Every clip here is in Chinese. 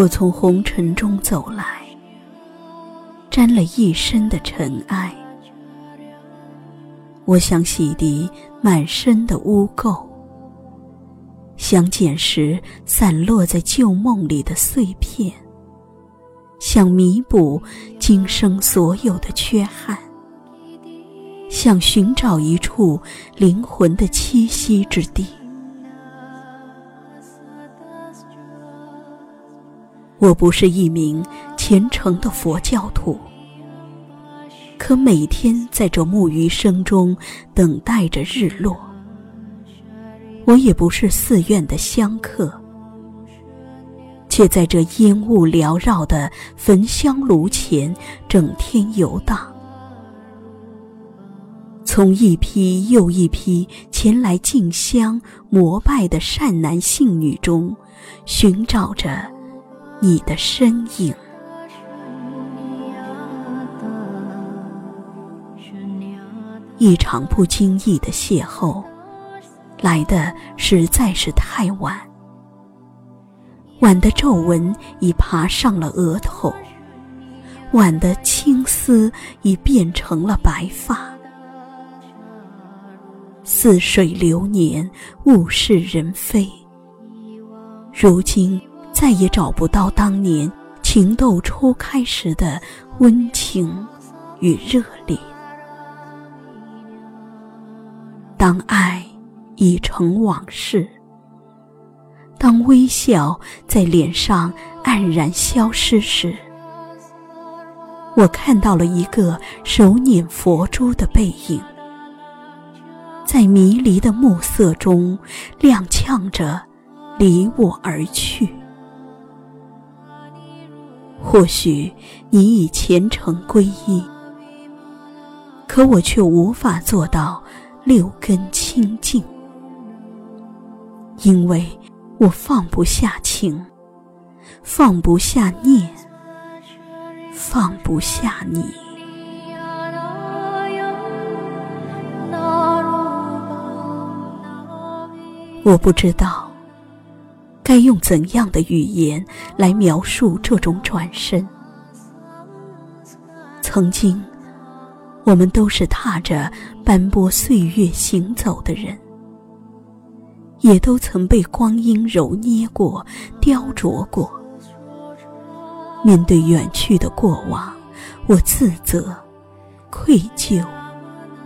我从红尘中走来，沾了一身的尘埃。我想洗涤满身的污垢，想捡拾散落在旧梦里的碎片，想弥补今生所有的缺憾，想寻找一处灵魂的栖息之地。我不是一名虔诚的佛教徒，可每天在这木鱼声中等待着日落。我也不是寺院的香客，却在这烟雾缭绕的焚香炉前整天游荡。从一批又一批前来敬香膜拜的善男信女中，寻找着。你的身影，一场不经意的邂逅，来的实在是太晚。晚的皱纹已爬上了额头，晚的青丝已变成了白发。似水流年，物是人非。如今。再也找不到当年情窦初开时的温情与热烈。当爱已成往事，当微笑在脸上黯然消失时，我看到了一个手捻佛珠的背影，在迷离的暮色中踉跄着离我而去。或许你已虔诚皈依，可我却无法做到六根清净，因为我放不下情，放不下念，放不下你。我不知道。该用怎样的语言来描述这种转身？曾经，我们都是踏着斑驳岁月行走的人，也都曾被光阴揉捏过、雕琢过。面对远去的过往，我自责、愧疚、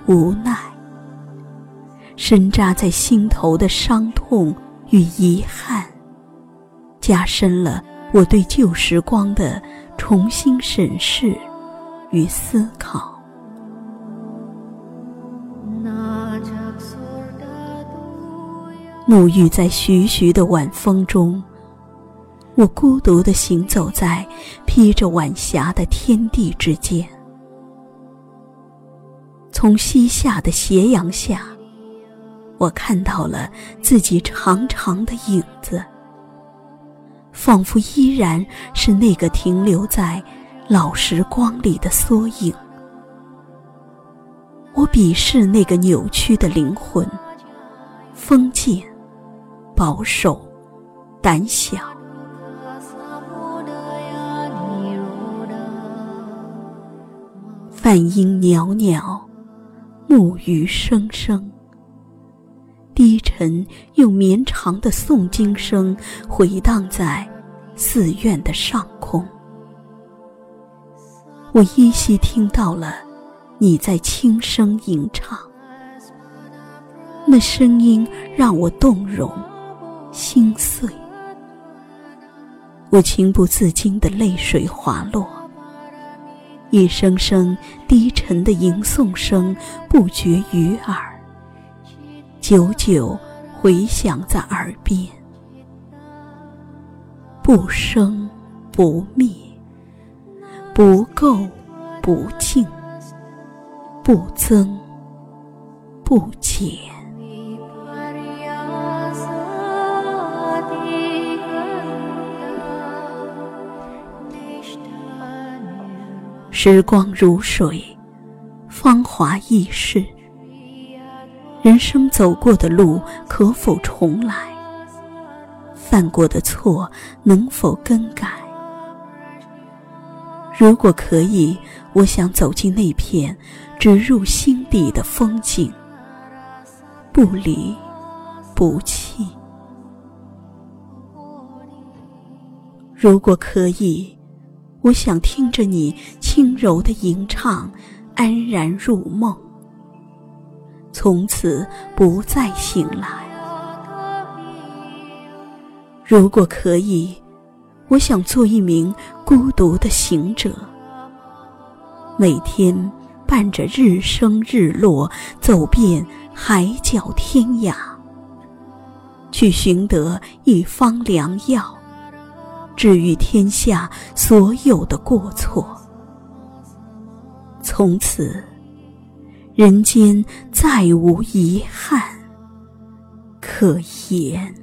无奈，深扎在心头的伤痛与遗憾。加深了我对旧时光的重新审视与思考。沐浴在徐徐的晚风中，我孤独的行走在披着晚霞的天地之间。从西下的斜阳下，我看到了自己长长的影子。仿佛依然是那个停留在老时光里的缩影。我鄙视那个扭曲的灵魂，封建、保守、胆小。梵音袅袅，木鱼声声。低沉又绵长的诵经声回荡在寺院的上空，我依稀听到了你在轻声吟唱，那声音让我动容心碎，我情不自禁的泪水滑落，一声声低沉的吟诵声不绝于耳。久久回响在耳边，不生不灭，不垢不净，不增不减。时光如水，芳华易逝。人生走过的路可否重来？犯过的错能否更改？如果可以，我想走进那片植入心底的风景，不离不弃。如果可以，我想听着你轻柔的吟唱，安然入梦，从此不再醒来。如果可以，我想做一名孤独的行者，每天伴着日升日落，走遍海角天涯，去寻得一方良药。治愈天下所有的过错，从此人间再无遗憾可言。